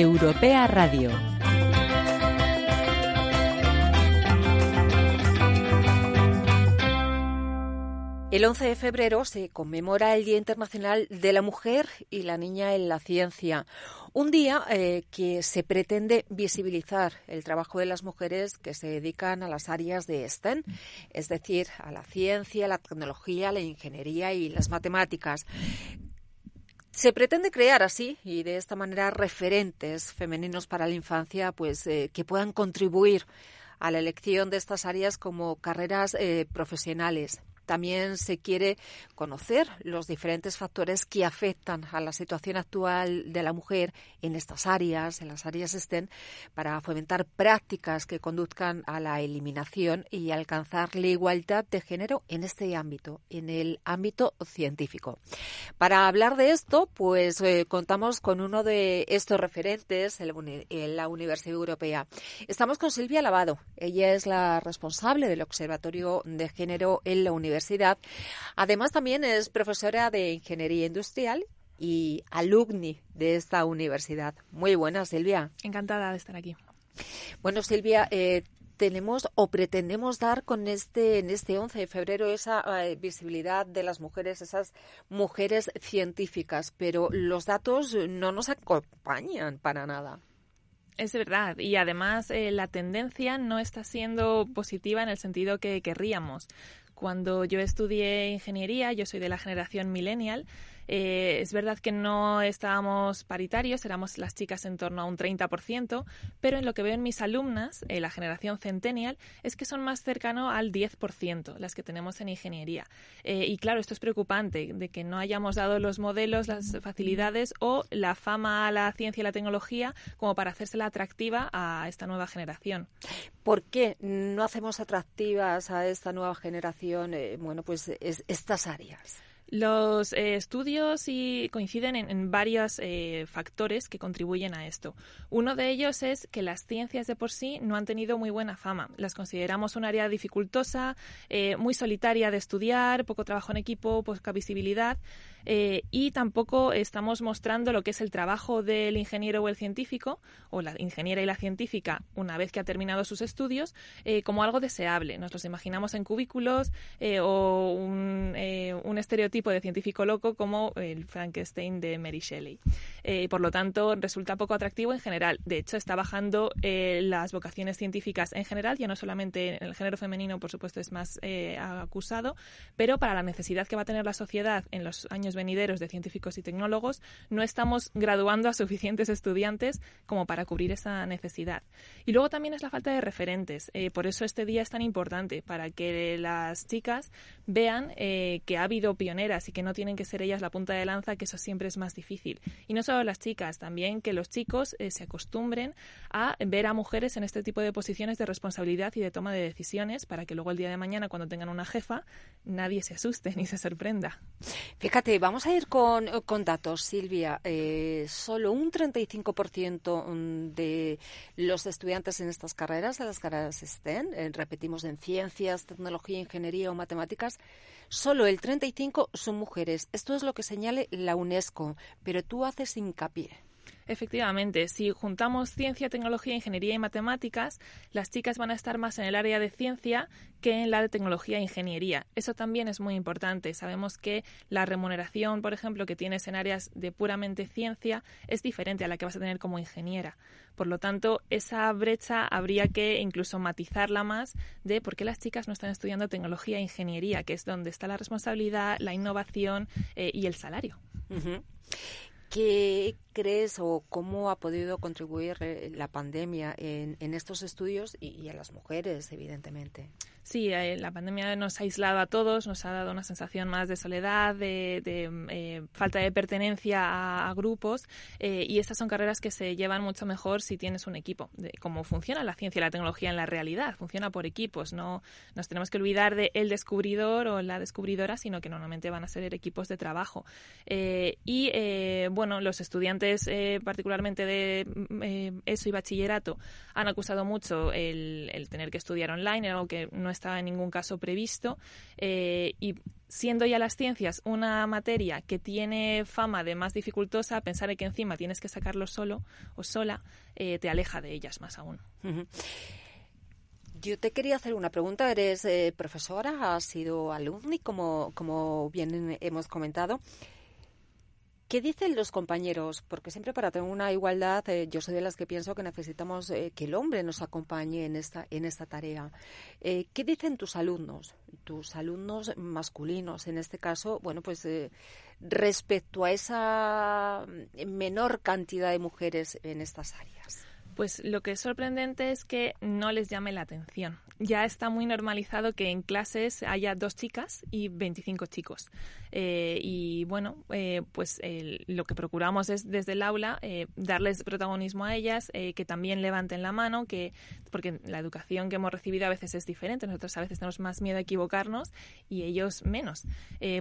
Europea Radio. El 11 de febrero se conmemora el Día Internacional de la Mujer y la Niña en la Ciencia. Un día eh, que se pretende visibilizar el trabajo de las mujeres que se dedican a las áreas de STEM, es decir, a la ciencia, la tecnología, la ingeniería y las matemáticas. Se pretende crear así y de esta manera referentes femeninos para la infancia, pues eh, que puedan contribuir a la elección de estas áreas como carreras eh, profesionales. También se quiere conocer los diferentes factores que afectan a la situación actual de la mujer en estas áreas, en las áreas STEM, para fomentar prácticas que conduzcan a la eliminación y alcanzar la igualdad de género en este ámbito, en el ámbito científico. Para hablar de esto, pues eh, contamos con uno de estos referentes en la Universidad Europea. Estamos con Silvia Lavado. Ella es la responsable del Observatorio de Género en la Universidad universidad. Además, también es profesora de Ingeniería Industrial y alumni de esta universidad. Muy buena, Silvia. Encantada de estar aquí. Bueno, Silvia, eh, tenemos o pretendemos dar con este en este 11 de febrero esa eh, visibilidad de las mujeres, esas mujeres científicas, pero los datos no nos acompañan para nada. Es verdad, y además eh, la tendencia no está siendo positiva en el sentido que querríamos. Cuando yo estudié ingeniería, yo soy de la generación millennial, eh, es verdad que no estábamos paritarios, éramos las chicas en torno a un 30%, pero en lo que veo en mis alumnas, en la generación centennial, es que son más cercano al 10%, las que tenemos en ingeniería. Eh, y claro, esto es preocupante, de que no hayamos dado los modelos, las facilidades o la fama a la ciencia y la tecnología como para hacérsela atractiva a esta nueva generación. ¿Por qué no hacemos atractivas a esta nueva generación, eh, bueno, pues estas áreas? Los eh, estudios coinciden en, varios eh, factores que contribuyen a esto. Uno de ellos es que las ciencias de por sí no han tenido muy buena fama. Las consideramos un área dificultosa, eh, muy solitaria de estudiar, poco trabajo en equipo, poca visibilidad. Y tampoco estamos mostrando lo que es el trabajo del ingeniero o el científico, o la ingeniera y la científica, una vez que ha terminado sus estudios, como algo deseable. Nos los imaginamos en cubículos o un, un, estereotipo de científico loco como el Frankenstein de Mary Shelley. por lo tanto, resulta poco atractivo en general. De hecho, está bajando las vocaciones científicas en general, ya no solamente en el género femenino, por supuesto, es más acusado, pero para la necesidad que va a tener la sociedad en los años venideros de científicos y tecnólogos, no estamos graduando a suficientes estudiantes como para cubrir esa necesidad. Y luego también es la falta de referentes. Eh, por eso este día es tan importante, para que las chicas vean eh, que ha habido pioneras y que no tienen que ser ellas la punta de lanza, que eso siempre es más difícil. Y no solo las chicas, también que los chicos eh, se acostumbren a ver a mujeres en este tipo de posiciones de responsabilidad y de toma de decisiones para que luego el día de mañana, cuando tengan una jefa, nadie se asuste ni se sorprenda. Fíjate, vamos a ir con, datos, Silvia. Eh, solo un 35% de los estudiantes en estas carreras, en las carreras STEM, eh, repetimos en ciencias, tecnología, ingeniería o matemáticas, solo el 35% son mujeres. Esto es lo que señale la UNESCO, pero tú haces hincapié. Efectivamente, si juntamos ciencia, tecnología, ingeniería y matemáticas, las chicas van a estar más en el área de ciencia que en la de tecnología e ingeniería. Eso también es muy importante. Sabemos que la remuneración, por ejemplo, que tienes en áreas de puramente ciencia es diferente a la que vas a tener como ingeniera. Por lo tanto, esa brecha habría que incluso matizarla más de por qué las chicas no están estudiando tecnología e ingeniería, que es donde está la responsabilidad, la innovación eh, y el salario. ¿Qué crees o cómo ha podido contribuir eh, la pandemia en, estos estudios y, a las mujeres, evidentemente? Sí, eh, la pandemia nos ha aislado a todos, nos ha dado una sensación más de soledad, de, eh, falta de pertenencia a, grupos eh, y estas son carreras que se llevan mucho mejor si tienes un equipo. De cómo funciona la ciencia y la tecnología en la realidad, funciona por equipos, no nos tenemos que olvidar de el descubridor o la descubridora, sino que normalmente van a ser equipos de trabajo. y bueno, los estudiantes particularmente de mm, eso y bachillerato han acusado mucho el, el tener que estudiar online, algo que no estaba en ningún caso previsto eh, y siendo ya las ciencias una materia que tiene fama de más dificultosa, pensar en que encima tienes que sacarlo solo o sola, eh, te aleja de ellas más aún. Yo te quería hacer una pregunta. Eres eh, profesora, has sido alumni, como, como bien hemos comentado. ¿Qué dicen los compañeros? Porque siempre para tener una igualdad, eh, yo soy de las que pienso que necesitamos eh, que el hombre nos acompañe en esta, en esta tarea. Eh, ¿Qué dicen tus alumnos, tus alumnos masculinos en este caso? Bueno, pues respecto a esa menor cantidad de mujeres en estas áreas. Pues lo que es sorprendente es que no les llame la atención. Ya está muy normalizado que en clases haya dos chicas y 25 chicos. Eh, y bueno, eh, pues lo que procuramos es desde el aula eh, darles protagonismo a ellas, que también levanten la mano, que porque la educación que hemos recibido a veces es diferente. Nosotros a veces tenemos más miedo a equivocarnos y ellos menos.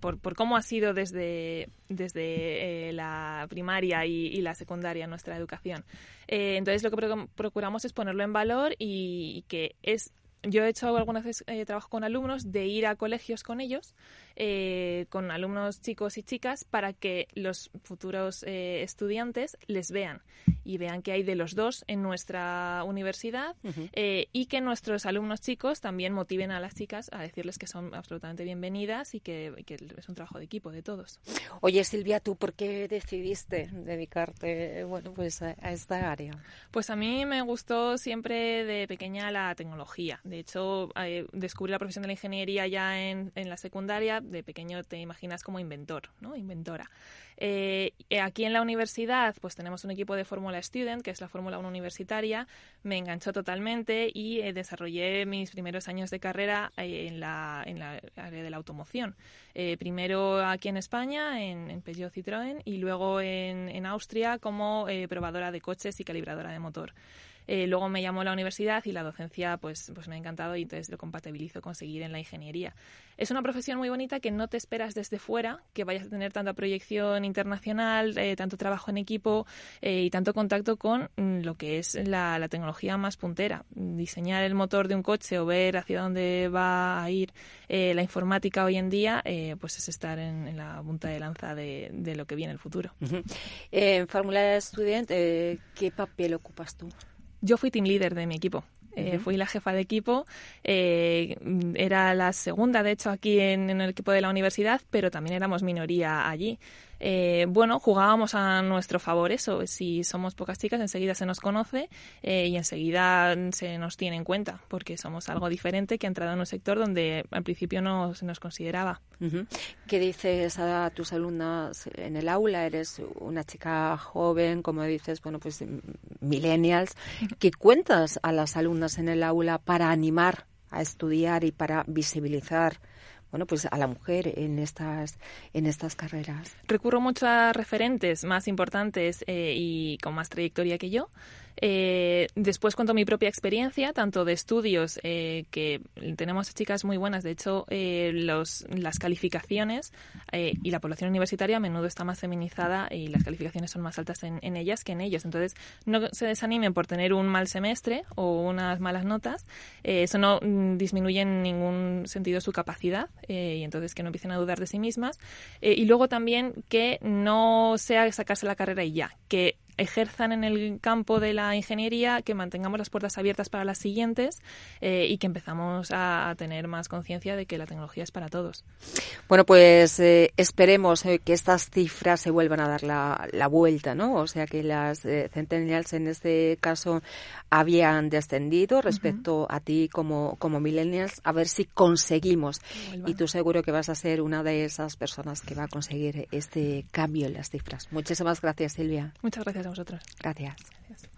Por, por, cómo ha sido desde, desde la primaria y, la secundaria nuestra educación. entonces lo que procuramos es ponerlo en valor y, que es yo he hecho algunas veces eh, trabajo con alumnos de ir a colegios con ellos eh, con alumnos chicos y chicas para que los futuros eh, estudiantes les vean y vean que hay de los dos en nuestra universidad eh, y que nuestros alumnos chicos también motiven a las chicas a decirles que son absolutamente bienvenidas y que, es un trabajo de equipo de todos. Oye Silvia, ¿tú por qué decidiste dedicarte bueno, pues a, esta área? Pues a mí me gustó siempre de pequeña la tecnología. De hecho, descubrí la profesión de la ingeniería ya en, la secundaria de pequeño te imaginas como inventor, ¿no? Inventora. Eh, aquí en la universidad, pues tenemos un equipo de Fórmula Student, que es la Fórmula 1 universitaria. Me enganchó totalmente y eh, desarrollé mis primeros años de carrera eh, en, la, área de la automoción. primero aquí en España, en, Peugeot Citroën, y luego en Austria como probadora de coches y calibradora de motor. Eh, luego me llamó la universidad y la docencia pues, pues me ha encantado y entonces lo compatibilizo con seguir en la ingeniería. Es una profesión muy bonita que no te esperas desde fuera, que vayas a tener tanta proyección internacional, eh, tanto trabajo en equipo eh, y tanto contacto con mm, lo que es la, tecnología más puntera. Diseñar el motor de un coche o ver hacia dónde va a ir la informática hoy en día, pues es estar en, la punta de lanza de, lo que viene el futuro. En Fórmula Student, ¿qué papel ocupas tú? Yo fui team leader de mi equipo. Eh, fui la jefa de equipo. Eh, era la segunda, de hecho, aquí en, el equipo de la universidad, pero también éramos minoría allí. Eh, bueno, jugábamos a nuestro favor eso. Si somos pocas chicas, enseguida se nos conoce y enseguida se nos tiene en cuenta, porque somos algo diferente que ha entrado en un sector donde al principio no se nos consideraba. ¿Qué dices a tus alumnas en el aula? Eres una chica joven, como dices, bueno, pues millennials. ¿Qué cuentas a las alumnas en el aula para animar a estudiar y para visibilizar bueno, pues a la mujer en estas, en estas carreras. Recurro mucho a referentes más importantes eh, y con más trayectoria que yo. Eh, después cuento mi propia experiencia, tanto de estudios, eh, que tenemos chicas muy buenas, de hecho, eh, los, las calificaciones y la población universitaria a menudo está más feminizada y las calificaciones son más altas en, ellas que en ellos. Entonces, no se desanimen por tener un mal semestre o unas malas notas, eso no mm, disminuye en ningún sentido su capacidad y entonces que no empiecen a dudar de sí mismas. y luego también que no sea sacarse la carrera y ya, que ejerzan en el campo de la ingeniería, que mantengamos las puertas abiertas para las siguientes eh, y que empezamos a, tener más conciencia de que la tecnología es para todos. Bueno, pues eh, esperemos eh, que estas cifras se vuelvan a dar la, vuelta, ¿no? O sea, que las centennials en este caso habían descendido respecto a ti como, como millennials, a ver si conseguimos. Y tú seguro que vas a ser una de esas personas que va a conseguir este cambio en las cifras. Muchísimas gracias, Silvia. Muchas gracias vosotros. Gracias. Gracias.